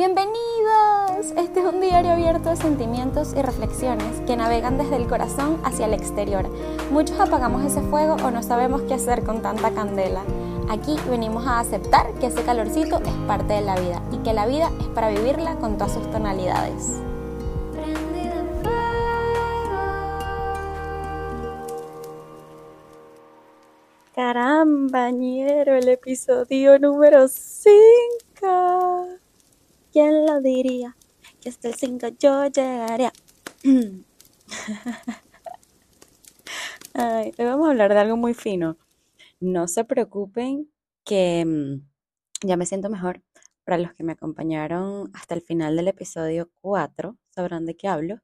Bienvenidos. Este es un diario abierto de sentimientos y reflexiones que navegan desde el corazón hacia el exterior. Muchos apagamos ese fuego o no sabemos qué hacer con tanta candela. Aquí venimos a aceptar que ese calorcito es parte de la vida y que la vida es para vivirla con todas sus tonalidades. Carambañero, el episodio número 5. ¿Quién lo diría? Que hasta el 5 yo llegaría. Ay, hoy vamos a hablar de algo muy fino. No se preocupen que mm, ya me siento mejor. Para los que me acompañaron hasta el final del episodio 4, sabrán de qué hablo.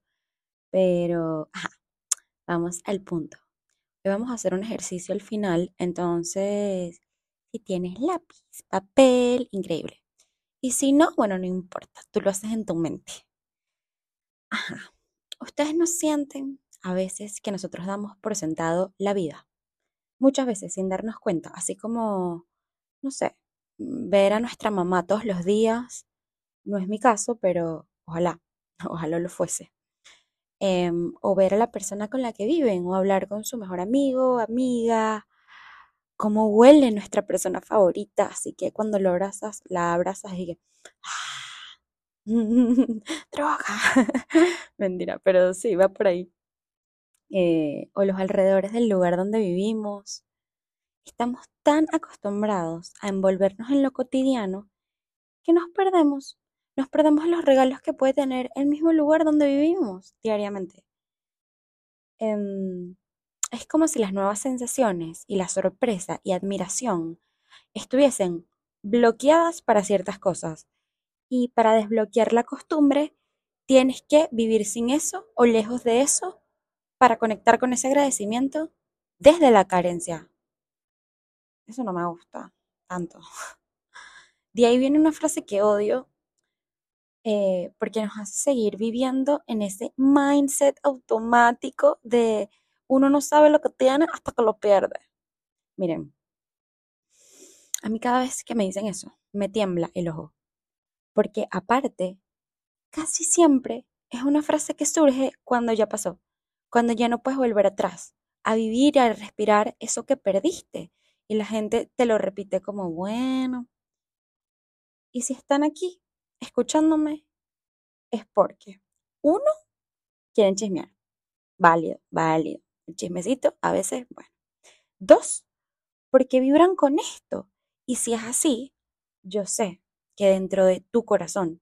Pero, vamos al punto. Hoy vamos a hacer un ejercicio al final. Entonces, si tienes lápiz, papel, increíble. Y si no, bueno, no importa, tú lo haces en tu mente. Ajá. Ustedes no sienten a veces que nosotros damos por sentado la vida. Muchas veces sin darnos cuenta, así como, no sé, ver a nuestra mamá todos los días. No es mi caso, pero ojalá, ojalá lo fuese. Em, o ver a la persona con la que viven, o hablar con su mejor amigo, amiga, cómo huele nuestra persona favorita, así que cuando lo abrazas, la abrazas y que, ¡ah! droga, mentira, pero sí, va por ahí. Eh, o los alrededores del lugar donde vivimos. Estamos tan acostumbrados a envolvernos en lo cotidiano que nos perdemos, nos perdemos los regalos que puede tener el mismo lugar donde vivimos diariamente. Em, es como si las nuevas sensaciones y la sorpresa y admiración estuviesen bloqueadas para ciertas cosas. Y para desbloquear la costumbre, tienes que vivir sin eso o lejos de eso para conectar con ese agradecimiento desde la carencia. Eso no me gusta tanto. De ahí viene una frase que odio eh, porque nos hace seguir viviendo en ese mindset automático de uno no sabe lo que tiene hasta que lo pierde. Miren, a mí cada vez que me dicen eso, me tiembla el ojo. Porque aparte, casi siempre es una frase que surge cuando ya pasó, cuando ya no puedes volver atrás, a vivir y a respirar eso que perdiste. Y la gente te lo repite como, bueno. Y si están aquí escuchándome, es porque, uno, quieren chismear. Válido, válido el chismecito, a veces, bueno. Dos, porque vibran con esto. Y si es así, yo sé que dentro de tu corazón,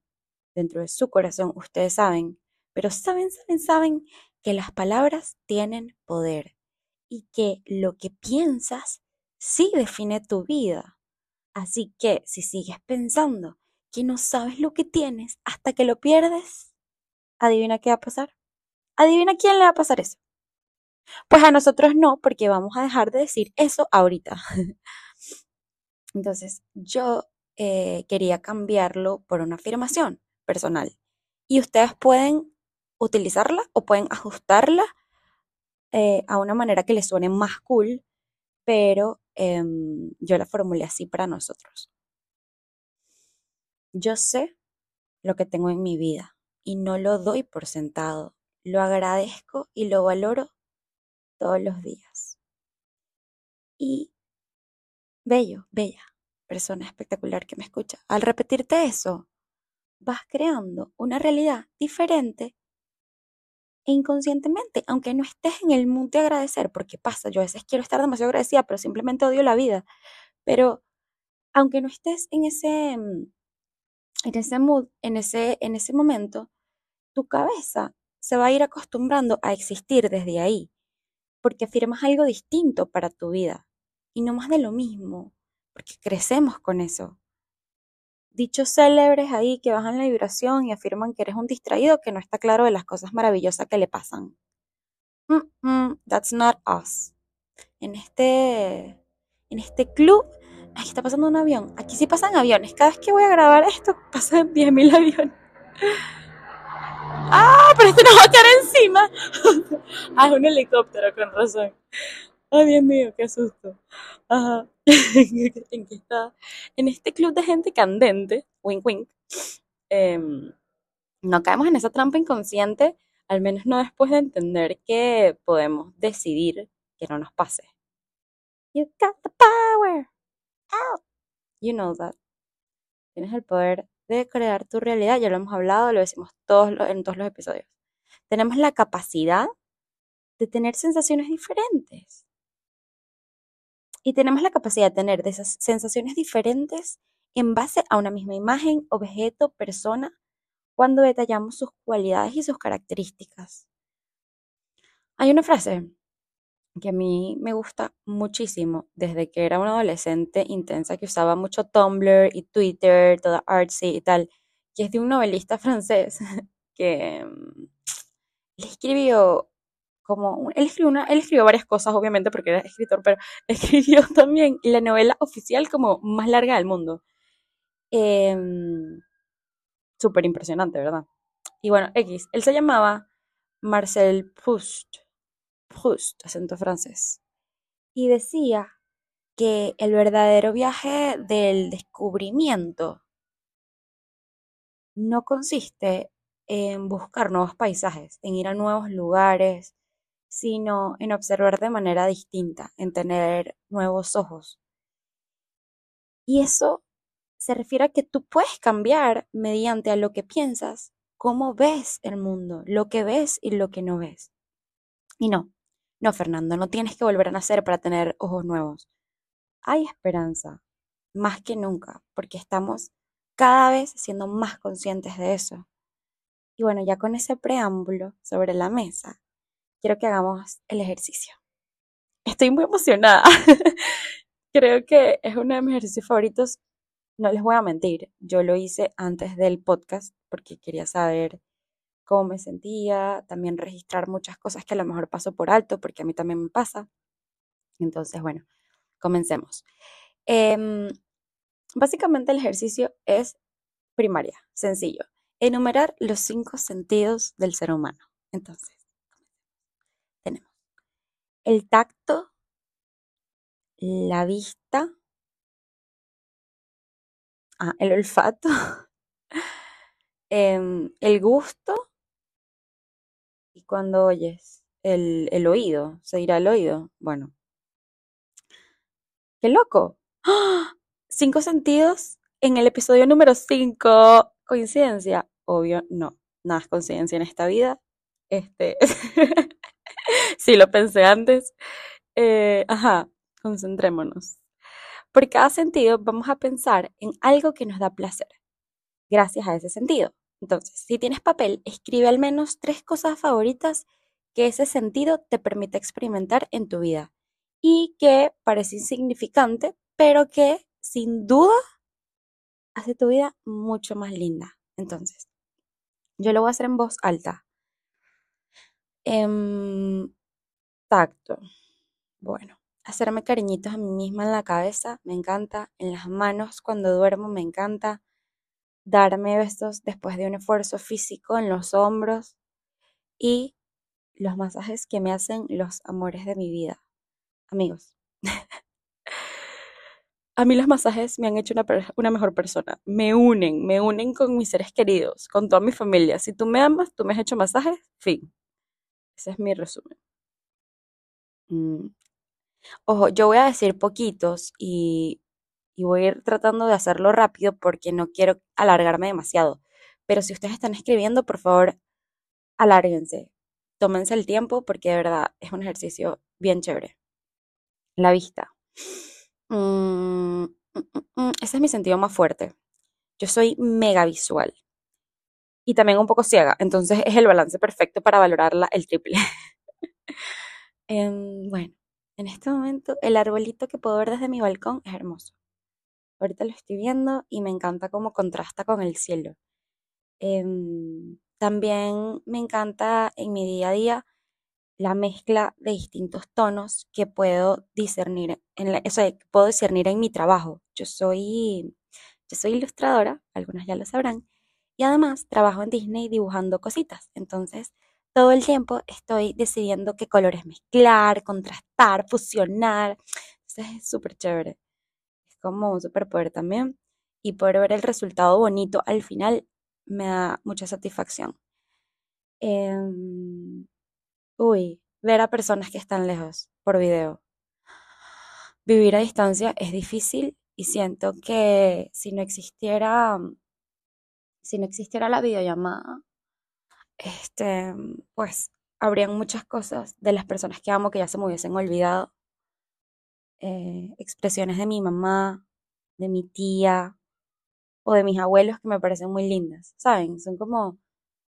dentro de su corazón, ustedes saben, pero saben, saben, saben que las palabras tienen poder y que lo que piensas sí define tu vida. Así que si sigues pensando que no sabes lo que tienes hasta que lo pierdes, adivina qué va a pasar. Adivina quién le va a pasar eso. Pues a nosotros no, porque vamos a dejar de decir eso ahorita. Entonces, yo eh, quería cambiarlo por una afirmación personal. Y ustedes pueden utilizarla o pueden ajustarla eh, a una manera que les suene más cool, pero em, yo la formulé así para nosotros. Yo sé lo que tengo en mi vida y no lo doy por sentado. Lo agradezco y lo valoro todos los días. Y bello, bella, persona espectacular que me escucha, al repetirte eso, vas creando una realidad diferente e inconscientemente, aunque no estés en el mood de agradecer, porque pasa, yo a veces quiero estar demasiado agradecida, pero simplemente odio la vida. Pero aunque no estés en ese, mm, en ese mood, en ese, en ese momento, tu cabeza se va a ir acostumbrando a existir desde ahí porque afirmas algo distinto para tu vida y no más de lo mismo, porque crecemos con eso. Dichos célebres ahí que bajan la vibración y afirman que eres un distraído que no está claro de las cosas maravillosas que le pasan. that's not us. En este, en este club, aquí está pasando un avión. Aquí sí pasan aviones. Cada vez que voy a grabar esto, pasan 10.000 aviones. ¡Ah! Pero este nos va a caer encima. ah, es un helicóptero, con razón. Ay, Dios mío, qué susto. Ajá. ¿En qué está? En este club de gente candente, wink wink, em, no caemos en esa trampa inconsciente, al menos no después de entender que podemos decidir que no nos pase. You got the power. You know that. Tienes el poder de crear tu realidad, ya lo hemos hablado, lo decimos todos en todos los episodios. Tenemos la capacidad de tener sensaciones diferentes. Y tenemos la capacidad de tener esas sensaciones diferentes en base a una misma imagen, objeto, persona, cuando detallamos sus cualidades y sus características. Hay una frase que a mí me gusta muchísimo desde que era una adolescente intensa que usaba mucho Tumblr y Twitter, toda artsy y tal, que es de un novelista francés que mm, le escribió como, él escribió, él escribió varias cosas obviamente porque era escritor, pero escribió también la novela oficial como más larga del mundo. Em, Súper impresionante, ¿verdad? Y bueno, X, él se llamaba Marcel Proust Proust, acento francés, y decía que el verdadero viaje del descubrimiento no consiste en buscar nuevos paisajes, en ir a nuevos lugares, sino en observar de manera distinta, en tener nuevos ojos. Y eso se refiere a que tú puedes cambiar mediante a lo que piensas, cómo ves el mundo, lo que ves y lo que no ves. Y no, no, Fernando, no tienes que volver a nacer para tener ojos nuevos. Hay esperanza, más que nunca, porque estamos cada vez siendo más conscientes de eso. Y bueno, ya con ese preámbulo sobre la mesa, quiero que hagamos el ejercicio. Estoy muy emocionada. Creo que es uno de mis ejercicios favoritos. No les voy a mentir, yo lo hice antes del podcast porque quería saber cómo me sentía, también registrar muchas cosas que a lo mejor paso por alto, porque a mí también me pasa. Entonces, bueno, comencemos. Em, básicamente el ejercicio es primaria, sencillo. Enumerar los cinco sentidos del ser humano. Entonces, tenemos el tacto, la vista, ah, el olfato, em, el gusto y cuando oyes el, el oído, se dirá el oído. Bueno. ¡Qué loco! ¡Ah! Cinco sentidos en el episodio número 5. ¿Coincidencia? Obvio, no. Nada es coincidencia en esta vida. Este. sí, lo pensé antes. Eh, ajá, concentrémonos. Por cada sentido vamos a pensar en algo que nos da placer, gracias a ese sentido. Entonces, si tienes papel, escribe al menos tres cosas favoritas que ese sentido te permite experimentar en tu vida y que parece insignificante, pero que sin duda hace tu vida mucho más linda. Entonces, yo lo voy a hacer en voz alta. Em, tacto. Bueno, hacerme cariñitos a mí misma en la cabeza, me encanta. En las manos cuando duermo, me encanta darme besos después de un esfuerzo físico en los hombros y los masajes que me hacen los amores de mi vida. Amigos, a mí los masajes me han hecho una, una, mejor persona. Me unen, me unen con mis seres queridos, con toda mi familia. Si tú me amas, tú me has hecho masajes, fin. Ese es mi resumen. Mm. Ojo, yo voy a decir poquitos y y voy a ir tratando de hacerlo rápido porque no quiero alargarme demasiado. Pero si ustedes están escribiendo, por favor, alárguense. Tómense el tiempo porque de verdad es un ejercicio bien chévere. La vista. Mm, mm, mm, ese es mi sentido más fuerte. Yo soy mega visual y también un poco ciega, entonces es el balance perfecto para valorarla el triple. Em, bueno, en este momento el arbolito que puedo ver desde mi balcón es hermoso. Ahorita lo estoy viendo y me encanta cómo contrasta con el cielo. Em, también me encanta en mi día a día la mezcla de distintos tonos que puedo discernir en puedo discernir en mi trabajo. Yo soy, yo soy ilustradora, algunas ya lo sabrán, y además trabajo en Disney dibujando cositas. Entonces, todo el tiempo estoy decidiendo qué colores mezclar, contrastar, fusionar. Entonces es súper chévere como un superpoder también y poder ver el resultado bonito al final me da mucha satisfacción. Em, uy, ver a personas que están lejos por video. Vivir a distancia es difícil y siento que si no existiera, si no existiera la videollamada, este, pues habrían muchas cosas de las personas que amo que ya se me hubiesen olvidado. Eh, expresiones de mi mamá, de mi tía o de mis abuelos que me parecen muy lindas, ¿saben? Son como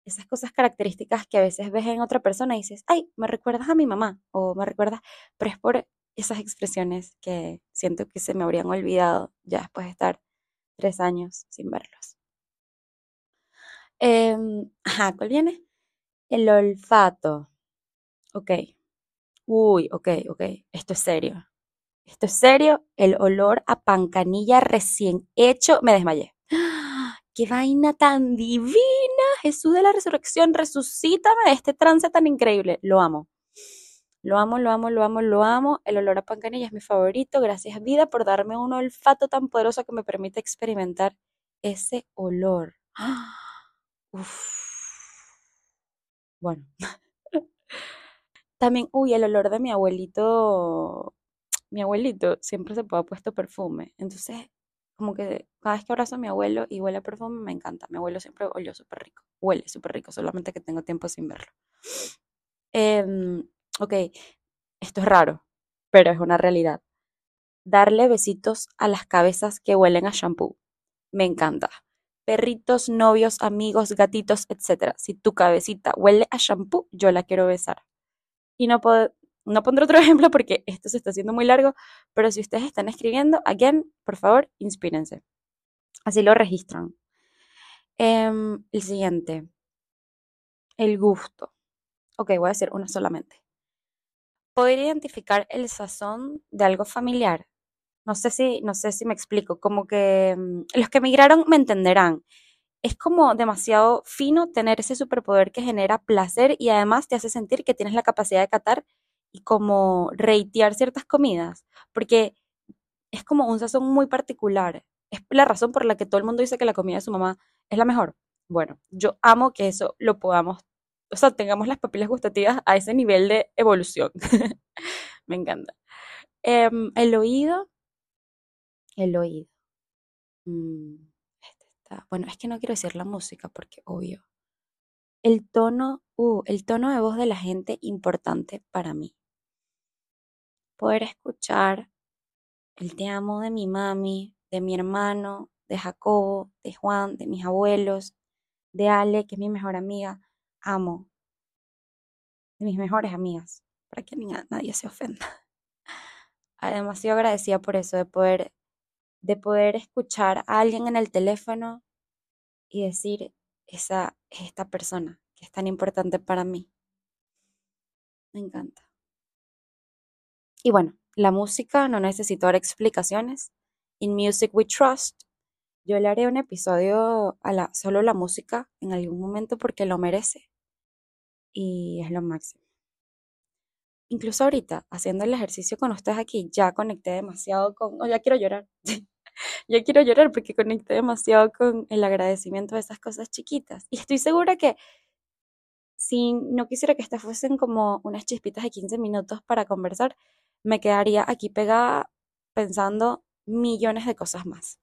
esas cosas características que a veces ves en otra persona y dices, ay, me recuerdas a mi mamá o me recuerdas, pero es por esas expresiones que siento que se me habrían olvidado ya después de estar tres años sin verlos. Em, ajá, ¿cuál viene? El olfato. Ok. Uy, ok, ok. Esto es serio. Esto es serio. El olor a pancanilla recién hecho. Me desmayé. ¡Qué vaina tan divina! Jesús de la resurrección, resucítame de este trance tan increíble. Lo amo. Lo amo, lo amo, lo amo, lo amo. El olor a pancanilla es mi favorito. Gracias vida por darme un olfato tan poderoso que me permite experimentar ese olor. Uf. Bueno. También, uy, el olor de mi abuelito. Mi abuelito siempre se puede puesto perfume. Entonces, como que cada vez que abrazo a mi abuelo y huele a perfume, me encanta. Mi abuelo siempre olió súper rico. Huele súper rico, solamente que tengo tiempo sin verlo. Em, ok, esto es raro, pero es una realidad. Darle besitos a las cabezas que huelen a shampoo. Me encanta. Perritos, novios, amigos, gatitos, etc. Si tu cabecita huele a shampoo, yo la quiero besar. Y no puedo, no pondré otro ejemplo porque esto se está haciendo muy largo, pero si ustedes están escribiendo, again, por favor, inspírense. Así lo registran. Em, el siguiente. El gusto. Ok, voy a decir una solamente. Poder identificar el sazón de algo familiar. No sé si, no sé si me explico. Como que mm, los que emigraron me entenderán. Es como demasiado fino tener ese superpoder que genera placer y además te hace sentir que tienes la capacidad de catar y como reitear ciertas comidas, porque es como un sazón muy particular. Es la razón por la que todo el mundo dice que la comida de su mamá es la mejor. Bueno, yo amo que eso lo podamos, o sea, tengamos las papilas gustativas a ese nivel de evolución. Me encanta. Em, el oído, el oído. Mm, este está, bueno, es que no quiero decir la música porque obvio. El tono, uh, el tono de voz de la gente importante para mí poder escuchar el te amo de mi mami, de mi hermano, de Jacobo, de Juan, de mis abuelos, de Ale, que es mi mejor amiga, amo, de mis mejores amigas, para que nadie se ofenda. Demasiado agradecida por eso, de poder, de poder escuchar a alguien en el teléfono y decir, esa es esta persona que es tan importante para mí. Me encanta. Y bueno, la música no necesito dar explicaciones. In Music We Trust. Yo le haré un episodio a la, solo la música en algún momento porque lo merece. Y es lo máximo. Incluso ahorita, haciendo el ejercicio con ustedes aquí, ya conecté demasiado con... Oh, ya quiero llorar. ya quiero llorar porque conecté demasiado con el agradecimiento de esas cosas chiquitas. Y estoy segura que si no quisiera que estas fuesen como unas chispitas de 15 minutos para conversar, me quedaría aquí pegada pensando millones de cosas más.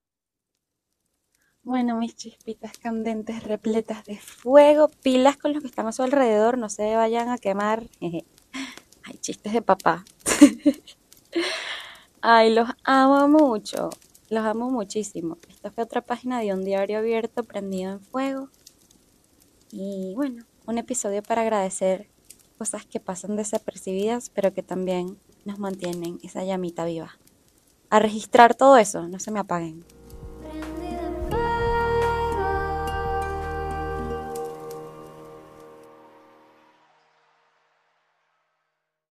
Bueno, mis chispitas candentes repletas de fuego, pilas con los que están a su alrededor, no se vayan a quemar. Ay, chistes de papá. Ay, los amo mucho, los amo muchísimo. Esta fue otra página de un diario abierto prendido en fuego. Y bueno, un episodio para agradecer cosas que pasan desapercibidas, pero que también nos mantienen esa llamita viva. A registrar todo eso, no se me apaguen.